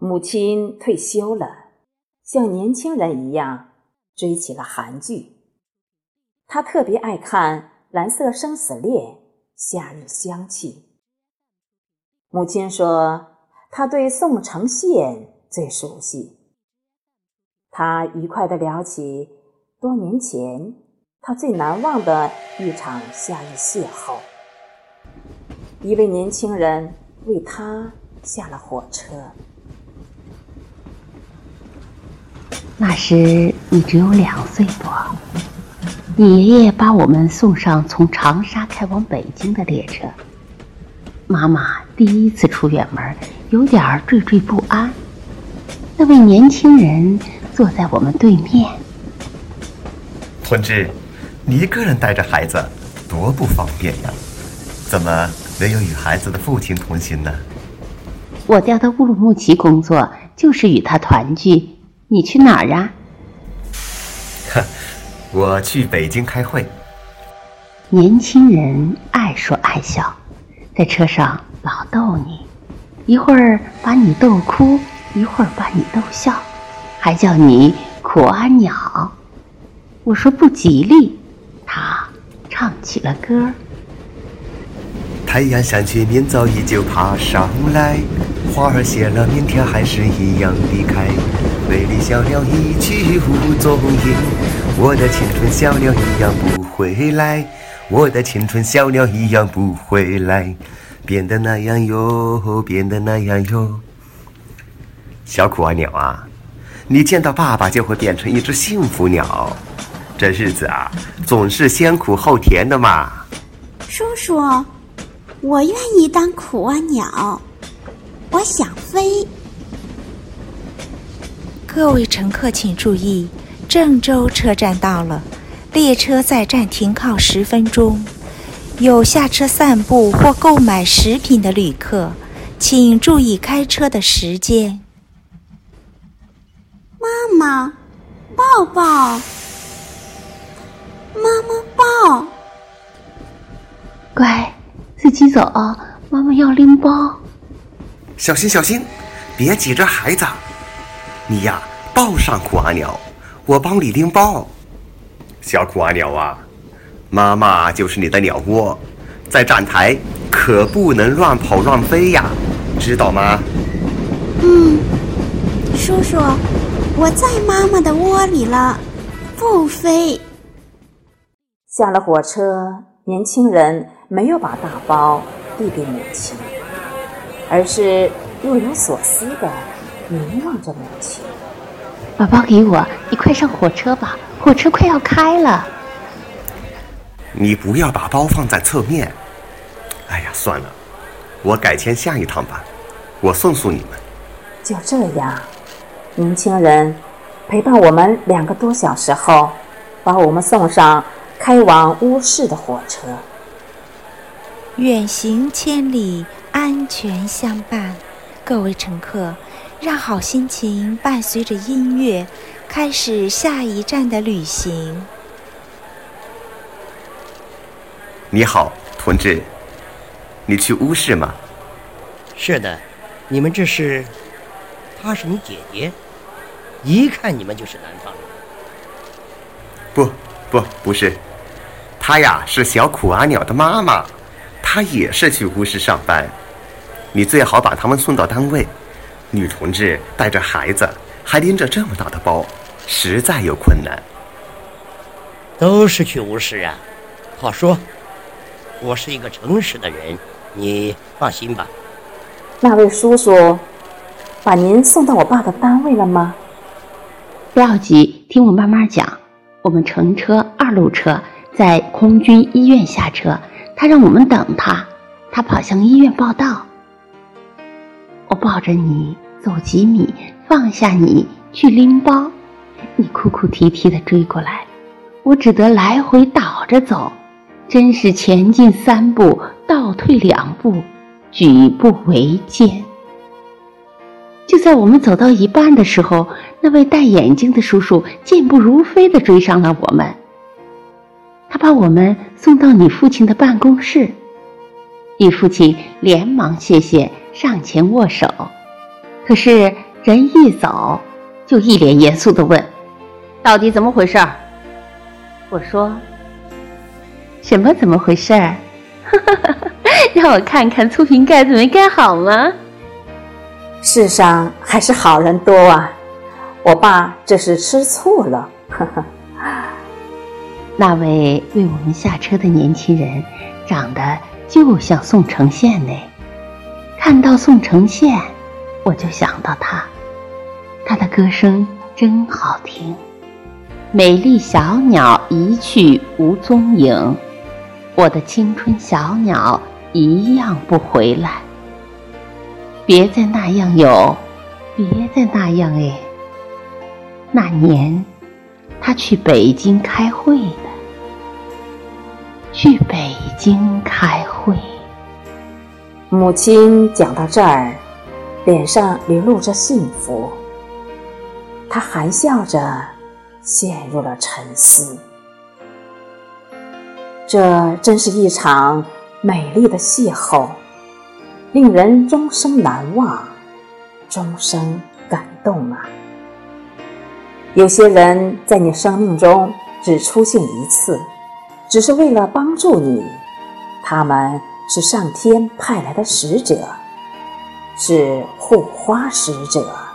母亲退休了，像年轻人一样追起了韩剧。她特别爱看《蓝色生死恋》《夏日香气》。母亲说，她对宋承宪最熟悉。她愉快地聊起多年前她最难忘的一场夏日邂逅。一位年轻人为她下了火车。那时你只有两岁多。你爷爷把我们送上从长沙开往北京的列车。妈妈第一次出远门，有点惴惴不安。那位年轻人坐在我们对面。同志，你一个人带着孩子，多不方便呀！怎么没有与孩子的父亲同行呢？我调到乌鲁木齐工作，就是与他团聚。你去哪儿啊？我去北京开会。年轻人爱说爱笑，在车上老逗你，一会儿把你逗哭，一会儿把你逗笑，还叫你苦阿鸟。我说不吉利，他唱起了歌。太阳下去，明早依旧爬上来，花儿谢了，明天还是一样的开。美丽小鸟一去无踪影，我的青春小鸟一样不回来，我的青春小鸟一样不回来，变得那样哟，变得那样哟。小苦阿鸟啊，你见到爸爸就会变成一只幸福鸟，这日子啊，总是先苦后甜的嘛。叔叔，我愿意当苦阿鸟，我想飞。各位乘客请注意，郑州车站到了，列车在站停靠十分钟。有下车散步或购买食品的旅客，请注意开车的时间。妈妈，抱抱！妈妈抱！乖，自己走，妈妈要拎包。小心小心，别挤着孩子。你呀，抱上苦阿鸟，我帮你拎包。小苦阿鸟啊，妈妈就是你的鸟窝，在站台可不能乱跑乱飞呀，知道吗？嗯，叔叔，我在妈妈的窝里了，不飞。下了火车，年轻人没有把大包递给母亲，而是若有所思的。凝望着母亲，把包给我，你快上火车吧，火车快要开了。你不要把包放在侧面。哎呀，算了，我改签下一趟吧，我送送你们。就这样，年轻人陪伴我们两个多小时后，把我们送上开往乌市的火车。远行千里，安全相伴，各位乘客。让好心情伴随着音乐，开始下一站的旅行。你好，同志，你去乌市吗？是的，你们这是？她是你姐姐，一看你们就是南方人。不不不是，她呀是小苦阿鸟的妈妈，她也是去乌市上班。你最好把他们送到单位。女同志带着孩子，还拎着这么大的包，实在有困难。都是去乌市啊，好说。我是一个诚实的人，你放心吧。那位叔叔，把您送到我爸的单位了吗？不要急，听我慢慢讲。我们乘车二路车，在空军医院下车，他让我们等他，他跑向医院报道。我抱着你走几米，放下你去拎包，你哭哭啼啼的追过来，我只得来回倒着走，真是前进三步，倒退两步，举步维艰。就在我们走到一半的时候，那位戴眼镜的叔叔健步如飞的追上了我们，他把我们送到你父亲的办公室，你父亲连忙谢谢。上前握手，可是人一走，就一脸严肃地问：“到底怎么回事？”我说：“什么怎么回事？哈哈哈让我看看醋瓶盖子没盖好吗？”世上还是好人多啊！我爸这是吃醋了。哈哈。那位为我们下车的年轻人，长得就像宋承宪呢。看到宋承宪，我就想到他，他的歌声真好听。美丽小鸟一去无踪影，我的青春小鸟一样不回来。别再那样有，别再那样哎。那年，他去北京开会。去北京开会。母亲讲到这儿，脸上流露着幸福。她含笑着陷入了沉思。这真是一场美丽的邂逅，令人终生难忘，终生感动啊！有些人在你生命中只出现一次。只是为了帮助你，他们是上天派来的使者，是护花使者。